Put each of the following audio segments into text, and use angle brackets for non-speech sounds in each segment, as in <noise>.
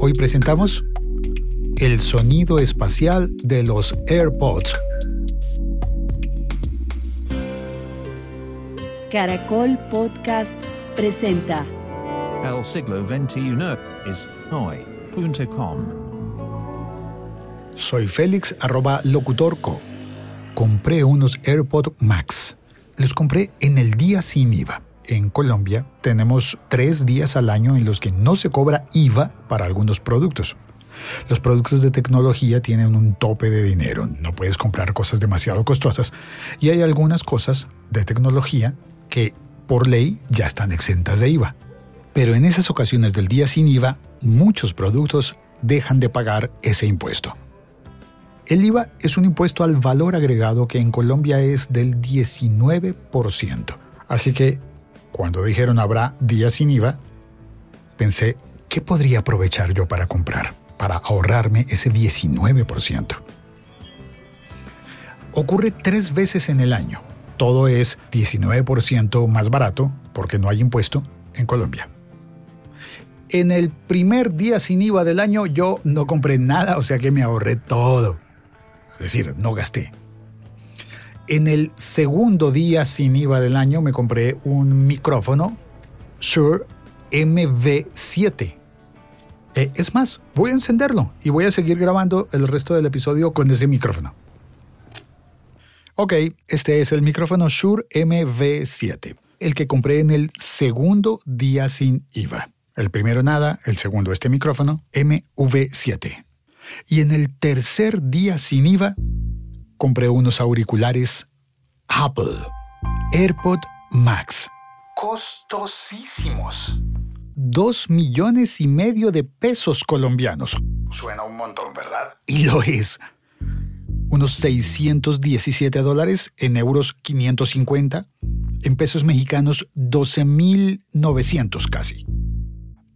Hoy presentamos el sonido espacial de los AirPods. Caracol Podcast presenta El siglo XXI es hoy.com. Soy Félix arroba locutorco. Compré unos AirPod Max. Los compré en el día sin IVA. En Colombia tenemos tres días al año en los que no se cobra IVA para algunos productos. Los productos de tecnología tienen un tope de dinero, no puedes comprar cosas demasiado costosas y hay algunas cosas de tecnología que por ley ya están exentas de IVA. Pero en esas ocasiones del día sin IVA, muchos productos dejan de pagar ese impuesto. El IVA es un impuesto al valor agregado que en Colombia es del 19%. Así que cuando dijeron habrá días sin IVA, pensé, ¿qué podría aprovechar yo para comprar? Para ahorrarme ese 19%. Ocurre tres veces en el año. Todo es 19% más barato porque no hay impuesto en Colombia. En el primer día sin IVA del año yo no compré nada, o sea que me ahorré todo. Es decir, no gasté. En el segundo día sin IVA del año me compré un micrófono Shure MV7. Eh, es más, voy a encenderlo y voy a seguir grabando el resto del episodio con ese micrófono. Ok, este es el micrófono Shure MV7, el que compré en el segundo día sin IVA. El primero nada, el segundo este micrófono MV7. Y en el tercer día sin IVA, compré unos auriculares Apple AirPod Max. Costosísimos. Dos millones y medio de pesos colombianos. Suena un montón, ¿verdad? Y lo es. Unos 617 dólares, en euros 550, en pesos mexicanos 12.900 casi.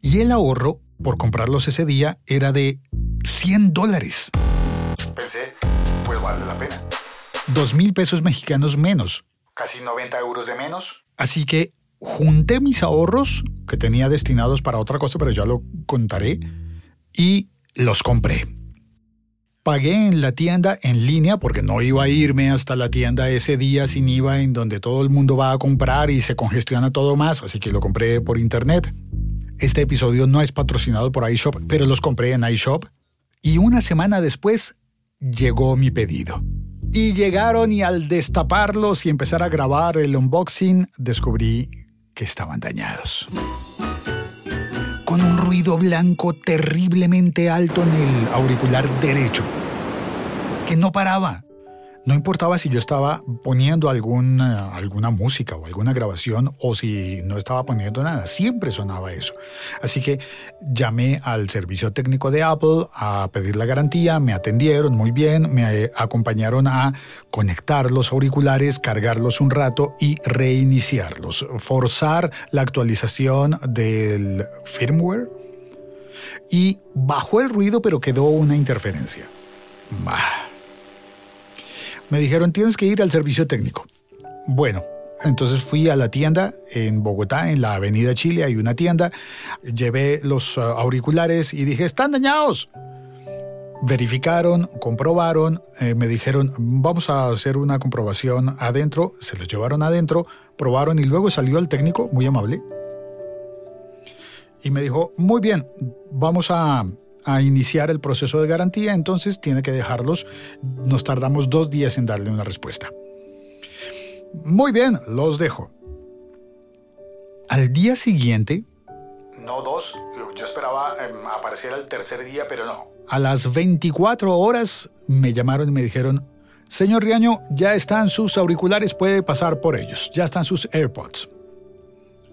Y el ahorro por comprarlos ese día era de 100 dólares. Pensé, pues vale la pena. 2 mil pesos mexicanos menos. Casi 90 euros de menos. Así que junté mis ahorros que tenía destinados para otra cosa, pero ya lo contaré, y los compré. Pagué en la tienda en línea porque no iba a irme hasta la tienda ese día sin IVA en donde todo el mundo va a comprar y se congestiona todo más, así que lo compré por internet. Este episodio no es patrocinado por iShop, pero los compré en iShop y una semana después llegó mi pedido. Y llegaron y al destaparlos y empezar a grabar el unboxing, descubrí que estaban dañados. Con un ruido blanco terriblemente alto en el auricular derecho, que no paraba. No importaba si yo estaba poniendo alguna, música o alguna grabación o si no estaba poniendo nada, siempre sonaba eso. Así que llamé al servicio técnico de Apple a pedir la garantía, me atendieron muy bien, me acompañaron a conectar los auriculares, cargarlos un rato y reiniciarlos, forzar la actualización del firmware y bajó el ruido pero quedó una interferencia. Bah me dijeron, tienes que ir al servicio técnico. Bueno, entonces fui a la tienda en Bogotá, en la Avenida Chile, hay una tienda, llevé los uh, auriculares y dije, están dañados. Verificaron, comprobaron, eh, me dijeron, vamos a hacer una comprobación adentro, se los llevaron adentro, probaron y luego salió el técnico, muy amable, y me dijo, muy bien, vamos a, a iniciar el proceso de garantía, entonces tiene que dejarlos. Nos tardamos dos días en darle una respuesta. Muy bien, los dejo. Al día siguiente, no dos, yo esperaba eh, aparecer el tercer día, pero no. A las 24 horas me llamaron y me dijeron, señor Riaño, ya están sus auriculares, puede pasar por ellos, ya están sus AirPods.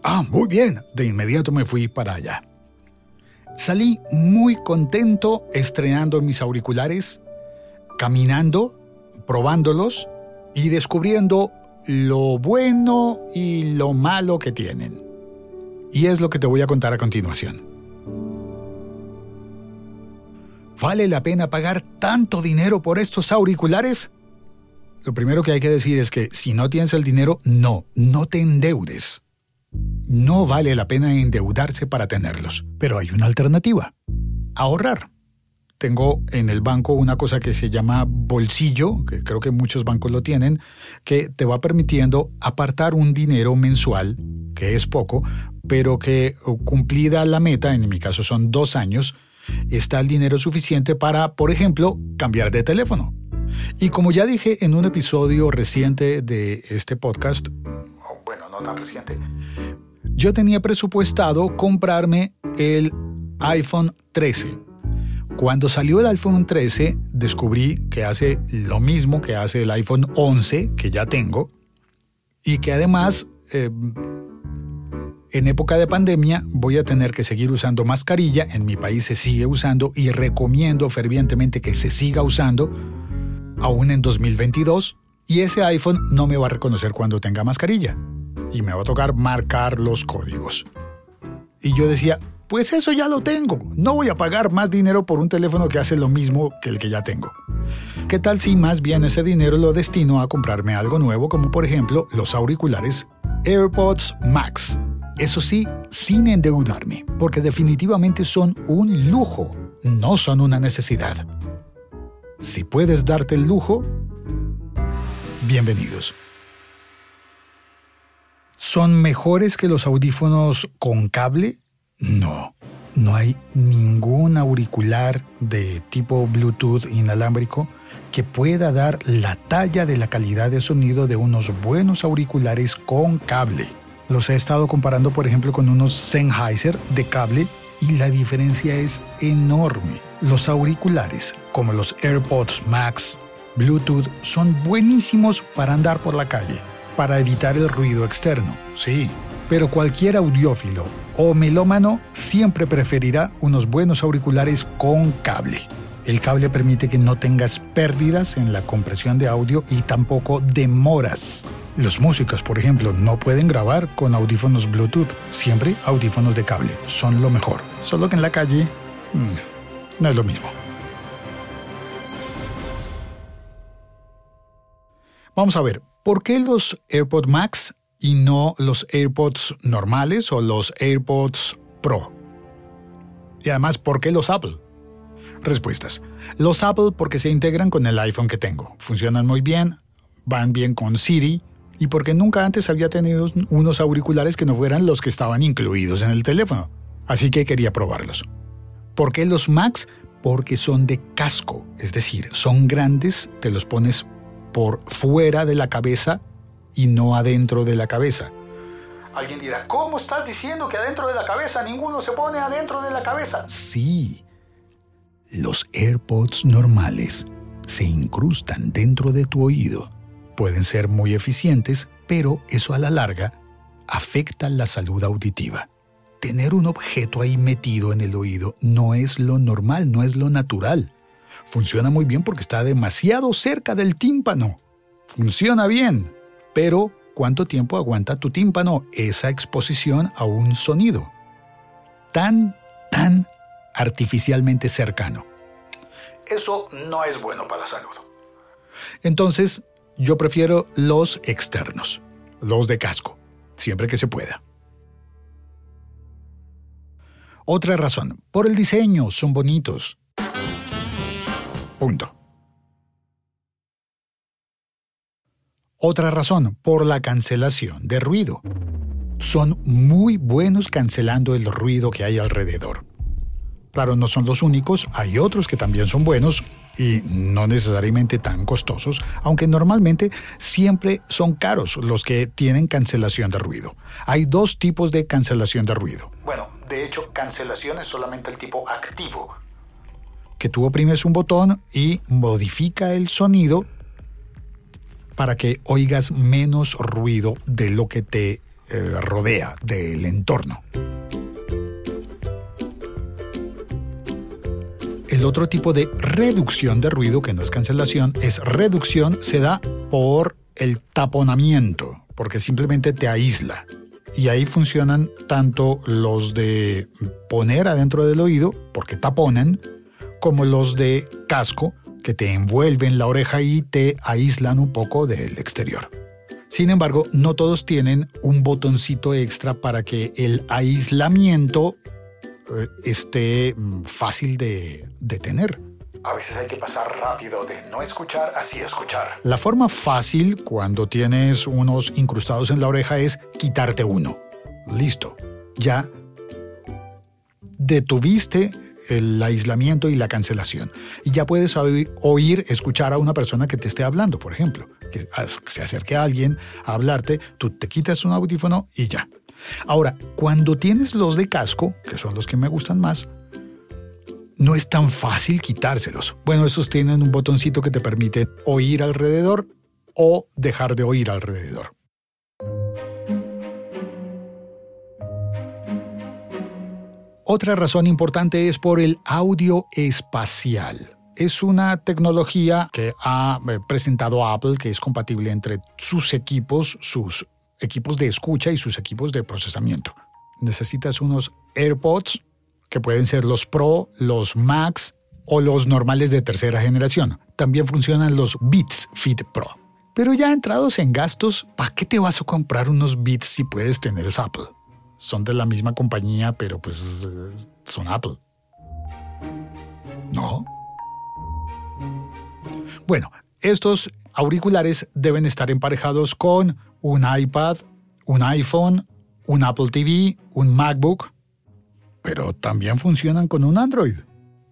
Ah, muy bien, de inmediato me fui para allá. Salí muy contento estrenando mis auriculares, caminando, probándolos y descubriendo lo bueno y lo malo que tienen. Y es lo que te voy a contar a continuación. ¿Vale la pena pagar tanto dinero por estos auriculares? Lo primero que hay que decir es que si no tienes el dinero, no, no te endeudes. No vale la pena endeudarse para tenerlos, pero hay una alternativa. ahorrar. Tengo en el banco una cosa que se llama bolsillo, que creo que muchos bancos lo tienen, que te va permitiendo apartar un dinero mensual, que es poco, pero que cumplida la meta, en mi caso son dos años, está el dinero suficiente para, por ejemplo, cambiar de teléfono. Y como ya dije en un episodio reciente de este podcast, bueno, no tan reciente, yo tenía presupuestado comprarme el iPhone 13 cuando salió el iPhone 13, descubrí que hace lo mismo que hace el iPhone 11, que ya tengo, y que además, eh, en época de pandemia, voy a tener que seguir usando mascarilla. En mi país se sigue usando y recomiendo fervientemente que se siga usando, aún en 2022. Y ese iPhone no me va a reconocer cuando tenga mascarilla. Y me va a tocar marcar los códigos. Y yo decía, pues eso ya lo tengo. No voy a pagar más dinero por un teléfono que hace lo mismo que el que ya tengo. ¿Qué tal si más bien ese dinero lo destino a comprarme algo nuevo como por ejemplo los auriculares AirPods Max? Eso sí, sin endeudarme, porque definitivamente son un lujo, no son una necesidad. Si puedes darte el lujo, bienvenidos. ¿Son mejores que los audífonos con cable? No, no hay ningún auricular de tipo Bluetooth inalámbrico que pueda dar la talla de la calidad de sonido de unos buenos auriculares con cable. Los he estado comparando, por ejemplo, con unos Sennheiser de cable y la diferencia es enorme. Los auriculares, como los AirPods Max, Bluetooth, son buenísimos para andar por la calle, para evitar el ruido externo, sí, pero cualquier audiófilo o melómano siempre preferirá unos buenos auriculares con cable. El cable permite que no tengas pérdidas en la compresión de audio y tampoco demoras. Los músicos, por ejemplo, no pueden grabar con audífonos Bluetooth, siempre audífonos de cable, son lo mejor. Solo que en la calle mm, no es lo mismo. Vamos a ver, ¿por qué los AirPod Max y no los AirPods normales o los AirPods Pro. Y además, ¿por qué los Apple? Respuestas. Los Apple porque se integran con el iPhone que tengo. Funcionan muy bien, van bien con Siri y porque nunca antes había tenido unos auriculares que no fueran los que estaban incluidos en el teléfono. Así que quería probarlos. ¿Por qué los Macs? Porque son de casco, es decir, son grandes, te los pones por fuera de la cabeza y no adentro de la cabeza. Alguien dirá, ¿cómo estás diciendo que adentro de la cabeza ninguno se pone adentro de la cabeza? Sí, los AirPods normales se incrustan dentro de tu oído. Pueden ser muy eficientes, pero eso a la larga afecta la salud auditiva. Tener un objeto ahí metido en el oído no es lo normal, no es lo natural. Funciona muy bien porque está demasiado cerca del tímpano. Funciona bien, pero, ¿cuánto tiempo aguanta tu tímpano esa exposición a un sonido? Tan, tan artificialmente cercano. Eso no es bueno para la salud. Entonces, yo prefiero los externos, los de casco, siempre que se pueda. Otra razón, por el diseño, son bonitos. Punto. Otra razón, por la cancelación de ruido. Son muy buenos cancelando el ruido que hay alrededor. Claro, no son los únicos, hay otros que también son buenos y no necesariamente tan costosos, aunque normalmente siempre son caros los que tienen cancelación de ruido. Hay dos tipos de cancelación de ruido. Bueno, de hecho, cancelación es solamente el tipo activo, que tú oprimes un botón y modifica el sonido para que oigas menos ruido de lo que te eh, rodea, del entorno. El otro tipo de reducción de ruido, que no es cancelación, es reducción, se da por el taponamiento, porque simplemente te aísla. Y ahí funcionan tanto los de poner adentro del oído, porque taponan, como los de casco, que te envuelven la oreja y te aíslan un poco del exterior. Sin embargo, no todos tienen un botoncito extra para que el aislamiento eh, esté mm, fácil de, de tener. A veces hay que pasar rápido de no escuchar a sí escuchar. La forma fácil cuando tienes unos incrustados en la oreja es quitarte uno. Listo. Ya detuviste el aislamiento y la cancelación. Y ya puedes oír, escuchar a una persona que te esté hablando, por ejemplo, que se acerque a alguien a hablarte, tú te quitas un audífono y ya. Ahora, cuando tienes los de casco, que son los que me gustan más, no es tan fácil quitárselos. Bueno, esos tienen un botoncito que te permite oír alrededor o dejar de oír alrededor. Otra razón importante es por el audio espacial. Es una tecnología que ha eh, presentado Apple que es compatible entre sus equipos, sus equipos de escucha y sus equipos de procesamiento. Necesitas unos AirPods que pueden ser los Pro, los Max o los normales de tercera generación. También funcionan los Beats Fit Pro. Pero ya entrados en gastos, ¿para qué te vas a comprar unos Beats si puedes tener Apple? Son de la misma compañía, pero pues eh, son Apple. ¿No? Bueno, estos auriculares deben estar emparejados con un iPad, un iPhone, un Apple TV, un MacBook, pero también funcionan con un Android.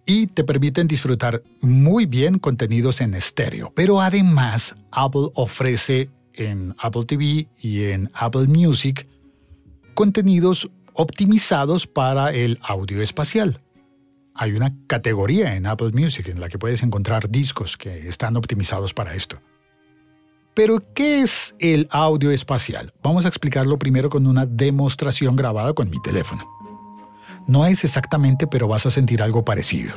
Y te permiten disfrutar muy bien contenidos en estéreo. Pero además, Apple ofrece en Apple TV y en Apple Music contenidos optimizados para el audio espacial. Hay una categoría en Apple Music en la que puedes encontrar discos que están optimizados para esto. Pero, ¿qué es el audio espacial? Vamos a explicarlo primero con una demostración grabada con mi teléfono. No es exactamente, pero vas a sentir algo parecido.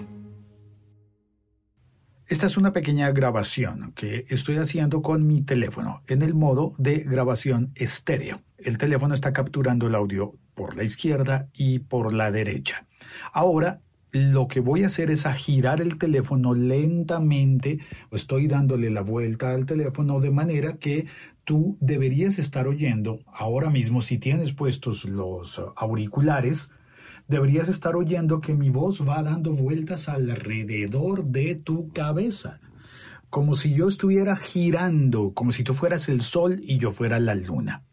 Esta es una pequeña grabación que estoy haciendo con mi teléfono en el modo de grabación estéreo. El teléfono está capturando el audio por la izquierda y por la derecha. Ahora lo que voy a hacer es a girar el teléfono lentamente, estoy dándole la vuelta al teléfono de manera que tú deberías estar oyendo ahora mismo si tienes puestos los auriculares, deberías estar oyendo que mi voz va dando vueltas alrededor de tu cabeza, como si yo estuviera girando, como si tú fueras el sol y yo fuera la luna.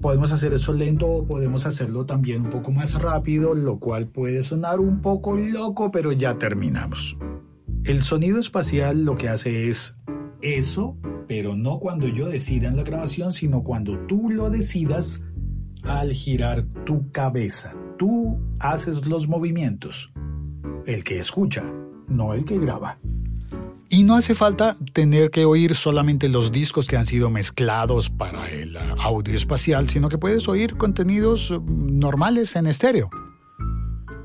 Podemos hacer eso lento o podemos hacerlo también un poco más rápido, lo cual puede sonar un poco loco, pero ya terminamos. El sonido espacial lo que hace es eso, pero no cuando yo decida en la grabación, sino cuando tú lo decidas al girar tu cabeza, tú haces los movimientos. El que escucha, no el que graba. Y no hace falta tener que oír solamente los discos que han sido mezclados para el audio espacial, sino que puedes oír contenidos mm, normales en estéreo.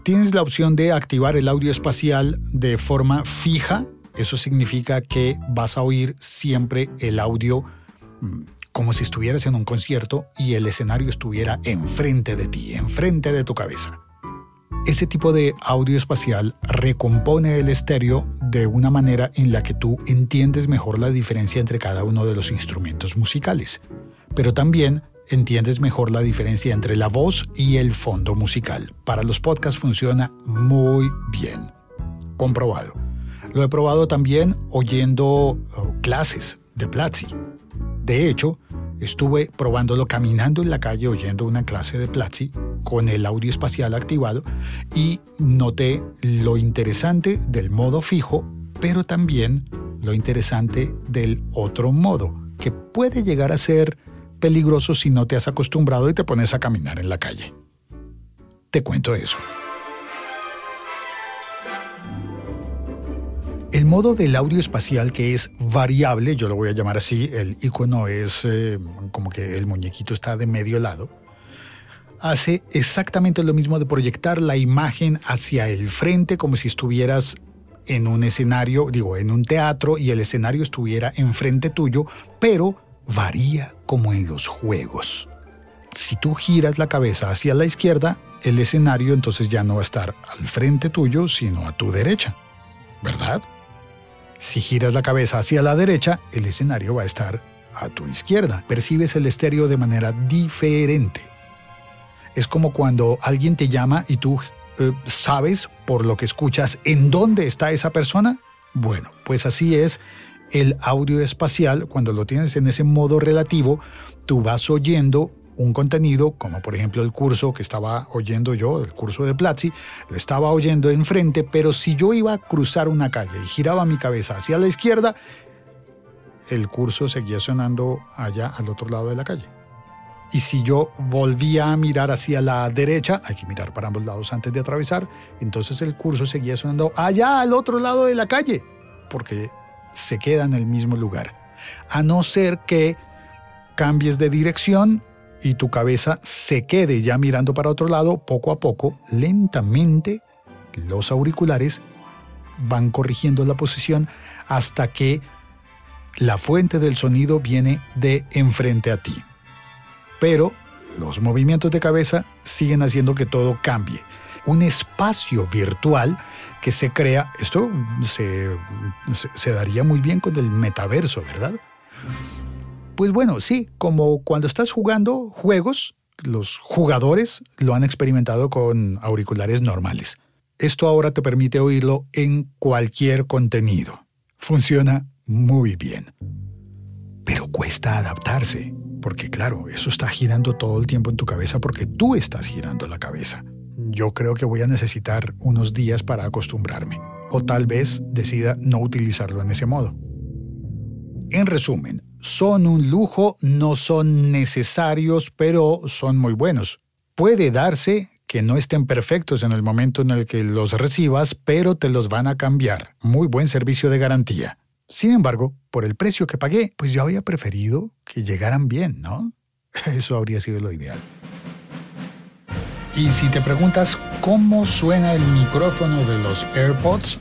Tienes la opción de activar el audio espacial de forma fija. Eso significa que vas a oír siempre el audio mm, como si estuvieras en un concierto y el escenario estuviera enfrente de ti, enfrente de tu cabeza. Ese tipo de audio espacial recompone el estéreo de una manera en la que tú entiendes mejor la diferencia entre cada uno de los instrumentos musicales, pero también entiendes mejor la diferencia entre la voz y el fondo musical. Para los podcasts funciona muy bien. Comprobado. Lo he probado también oyendo oh, clases de Platzi. De hecho, estuve probándolo caminando en la calle oyendo una clase de Platzi con el audio espacial activado y noté lo interesante del modo fijo, pero también lo interesante del otro modo, que puede llegar a ser peligroso si no te has acostumbrado y te pones a caminar en la calle. Te cuento eso. El modo del audio espacial que es variable, yo lo voy a llamar así, el icono es eh, como que el muñequito está de medio lado, hace exactamente lo mismo de proyectar la imagen hacia el frente como si estuvieras en un escenario, digo, en un teatro y el escenario estuviera enfrente tuyo, pero varía como en los juegos. Si tú giras la cabeza hacia la izquierda, el escenario entonces ya no va a estar al frente tuyo, sino a tu derecha, ¿verdad? Si giras la cabeza hacia la derecha, el escenario va a estar a tu izquierda. Percibes el estéreo de manera diferente. Es como cuando alguien te llama y tú eh, sabes por lo que escuchas en dónde está esa persona. Bueno, pues así es el audio espacial. Cuando lo tienes en ese modo relativo, tú vas oyendo un contenido, como por ejemplo el curso que estaba oyendo yo, el curso de Platzi, lo estaba oyendo enfrente, pero si yo iba a cruzar una calle y giraba mi cabeza hacia la izquierda, el curso seguía sonando allá al otro lado de la calle. Y si yo volvía a mirar hacia la derecha, hay que mirar para ambos lados antes de atravesar, entonces el curso seguía sonando allá al otro lado de la calle, porque se queda en el mismo lugar. A no ser que cambies de dirección y tu cabeza se quede ya mirando para otro lado, poco a poco, lentamente, los auriculares van corrigiendo la posición hasta que la fuente del sonido viene de enfrente a ti. Pero los movimientos de cabeza siguen haciendo que todo cambie. Un espacio virtual que se crea, esto se, daría muy bien con el metaverso, ¿verdad? Pues bueno, sí, como cuando estás jugando juegos, los jugadores lo han experimentado con auriculares normales. Esto ahora te permite oírlo en cualquier contenido. Funciona muy bien. Pero cuesta adaptarse, porque claro, eso está girando todo el tiempo en tu cabeza porque tú estás girando la cabeza. Yo creo que voy a necesitar unos días para acostumbrarme, o tal vez decida no utilizarlo en ese modo. En resumen, son un lujo, no son necesarios, pero son muy buenos. Puede darse que no estén perfectos en el momento en el que los recibas, pero te los van a cambiar. Muy buen servicio de garantía. Sin embargo, por el precio que pagué, pues yo había preferido que llegaran bien, ¿no? <laughs> Eso habría sido lo ideal. Y si te preguntas cómo suena el micrófono de los AirPods,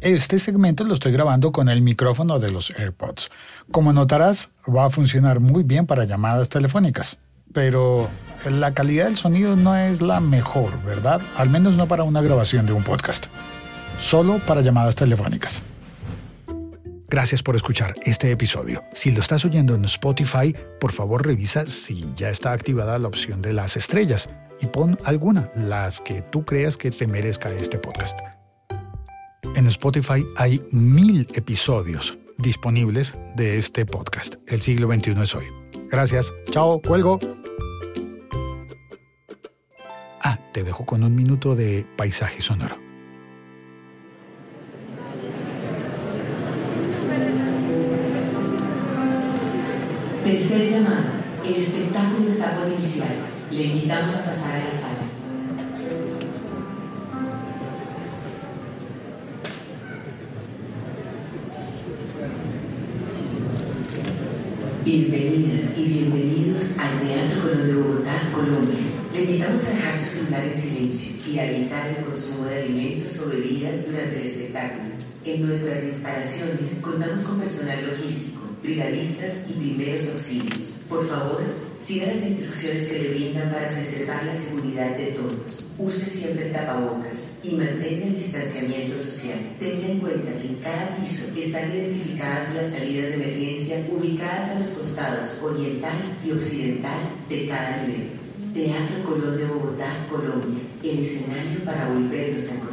este segmento lo estoy grabando con el micrófono de los AirPods. Como notarás, va a funcionar muy bien para llamadas telefónicas, pero la calidad del sonido no es la mejor, ¿verdad? Al menos no para una grabación de un podcast. Solo para llamadas telefónicas. Gracias por escuchar este episodio. Si lo estás oyendo en Spotify, por favor revisa si ya está activada la opción de las estrellas y pon alguna, las que tú creas que se merezca este podcast. En Spotify hay mil episodios disponibles de este podcast. El siglo XXI es hoy. Gracias. Chao. Cuelgo. Ah, te dejo con un minuto de paisaje sonoro. Tercer llamado. El espectáculo está por iniciar. Le invitamos a pasar a la sala. Bienvenidas y bienvenidos al Teatro Colón de Bogotá, Colombia. Le invitamos a dejar su celular en silencio y a evitar el consumo de alimentos o bebidas durante el espectáculo. En nuestras instalaciones contamos con personal logístico, brigadistas y primeros auxilios. Por favor, siga las instrucciones que le brindan para preservar la seguridad de todos. Use siempre tapabocas y mantenga el distanciamiento social. Tenga en cuenta que en cada piso están identificadas las salidas de emergencia ubicadas a los costados oriental y occidental de cada nivel. Teatro Colón de Bogotá, Colombia, el escenario para volvernos a